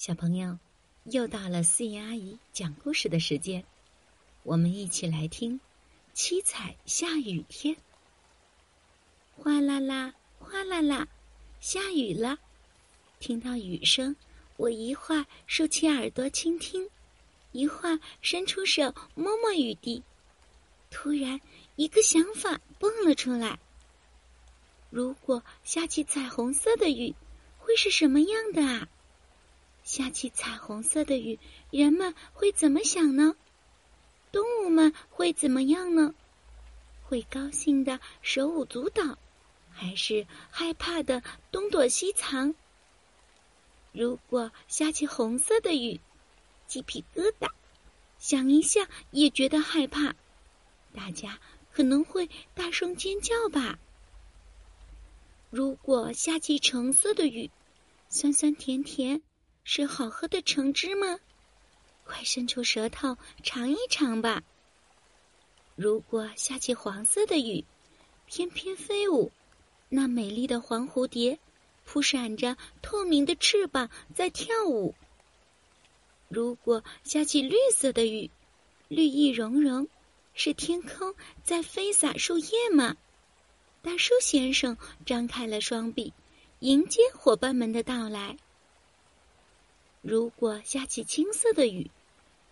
小朋友，又到了思妍阿姨讲故事的时间，我们一起来听《七彩下雨天》。哗啦啦，哗啦啦，下雨了。听到雨声，我一会儿竖起耳朵倾听，一会儿伸出手摸摸雨滴。突然，一个想法蹦了出来：如果下起彩虹色的雨，会是什么样的啊？下起彩虹色的雨，人们会怎么想呢？动物们会怎么样呢？会高兴的手舞足蹈，还是害怕的东躲西藏？如果下起红色的雨，鸡皮疙瘩，想一下也觉得害怕。大家可能会大声尖叫吧。如果下起橙色的雨，酸酸甜甜。是好喝的橙汁吗？快伸出舌头尝一尝吧。如果下起黄色的雨，翩翩飞舞，那美丽的黄蝴蝶扑闪着透明的翅膀在跳舞。如果下起绿色的雨，绿意融融，是天空在飞洒树叶吗？大树先生张开了双臂，迎接伙伴们的到来。如果下起青色的雨，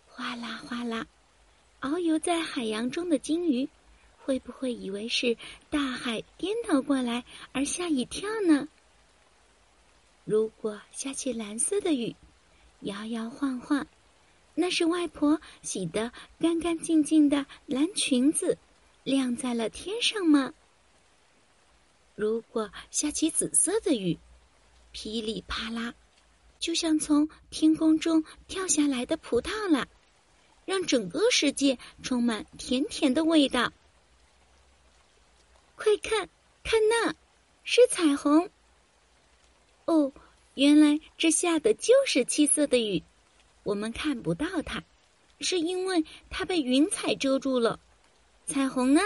哗啦哗啦，遨游在海洋中的鲸鱼，会不会以为是大海颠倒过来而吓一跳呢？如果下起蓝色的雨，摇摇晃晃，那是外婆洗的干干净净的蓝裙子，晾在了天上吗？如果下起紫色的雨，噼里啪啦。就像从天空中跳下来的葡萄了，让整个世界充满甜甜的味道。快看，看那，是彩虹！哦，原来这下的就是七色的雨，我们看不到它，是因为它被云彩遮住了。彩虹呢，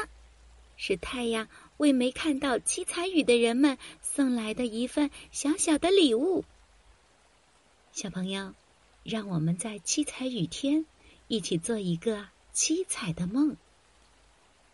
是太阳为没看到七彩雨的人们送来的一份小小的礼物。小朋友，让我们在七彩雨天一起做一个七彩的梦。